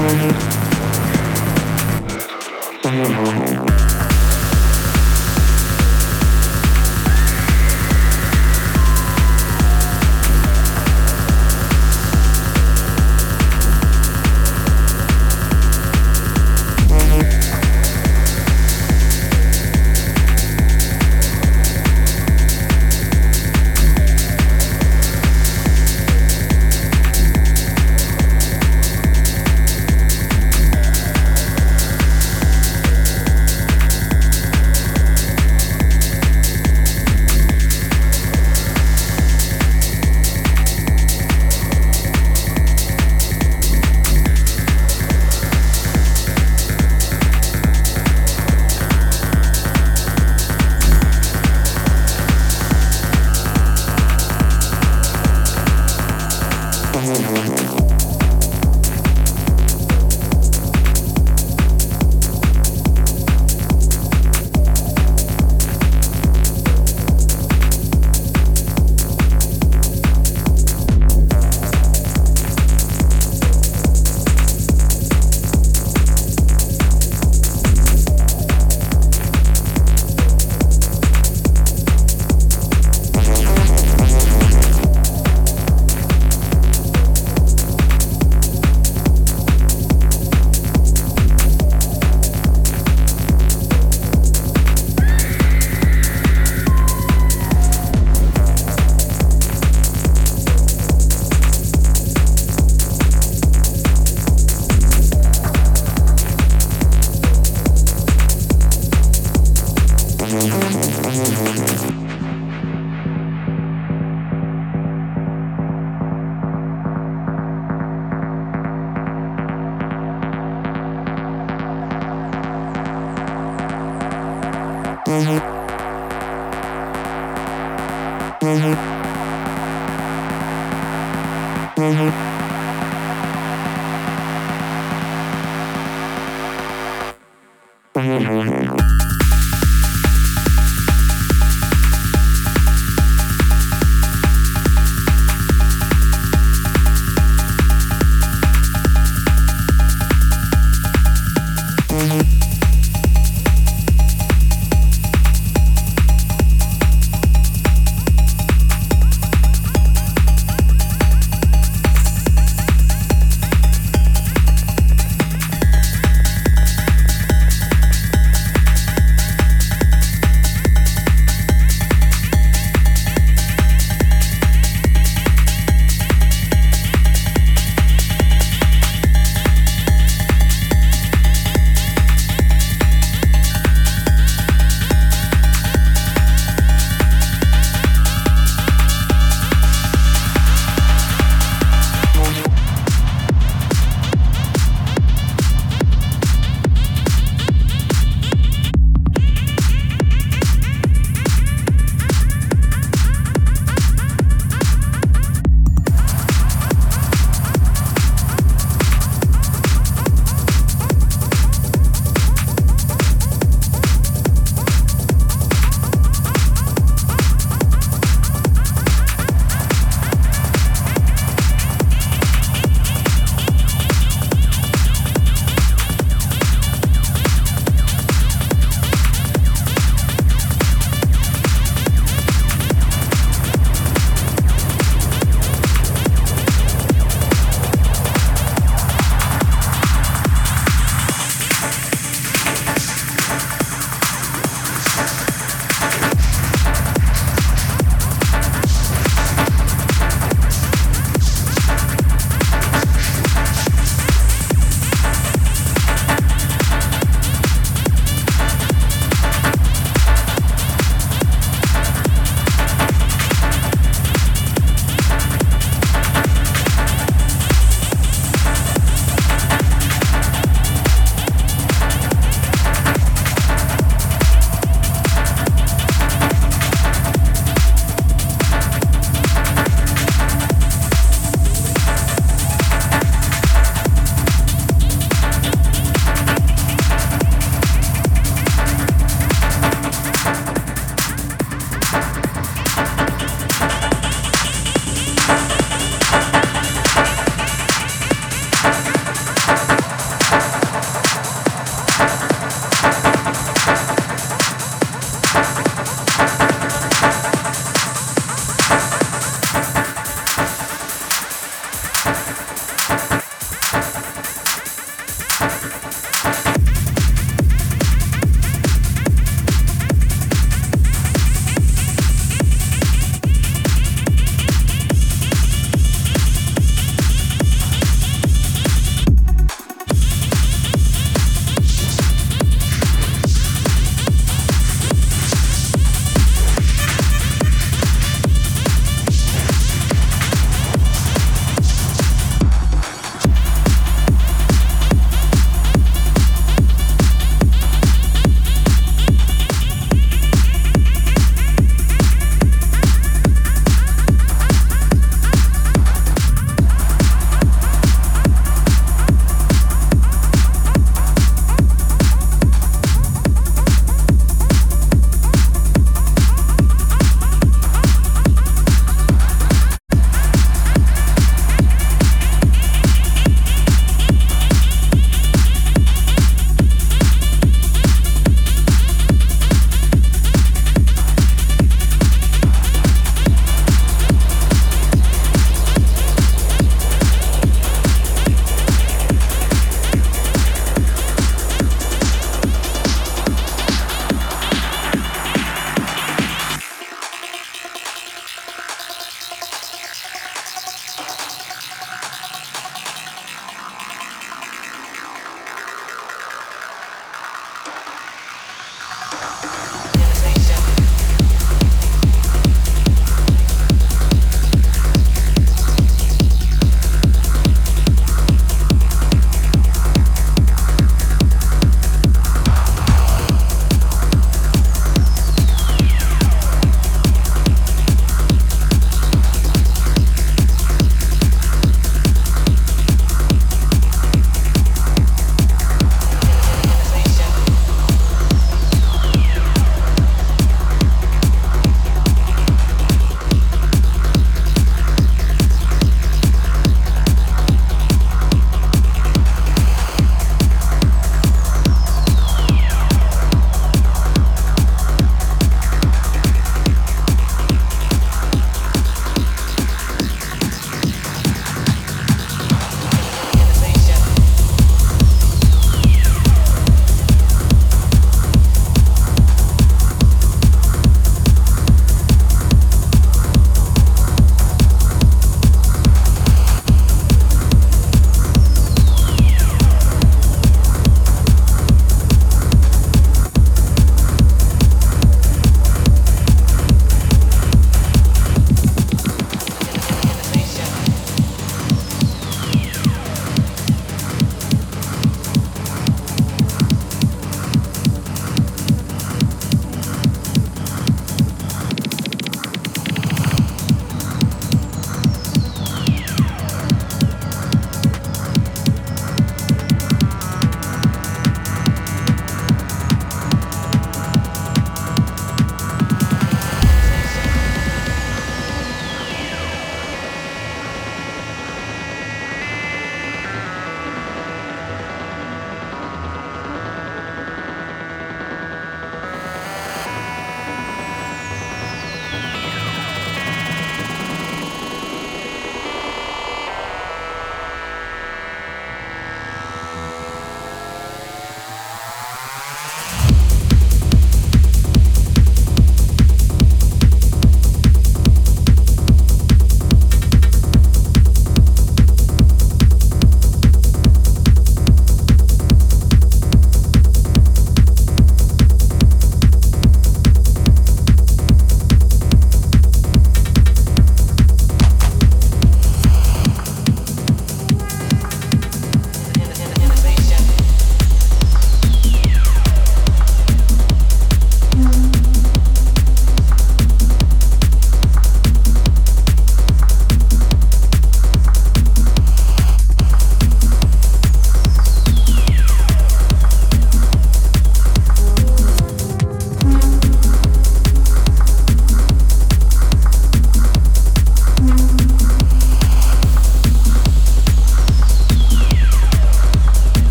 Mm-hmm. Bye.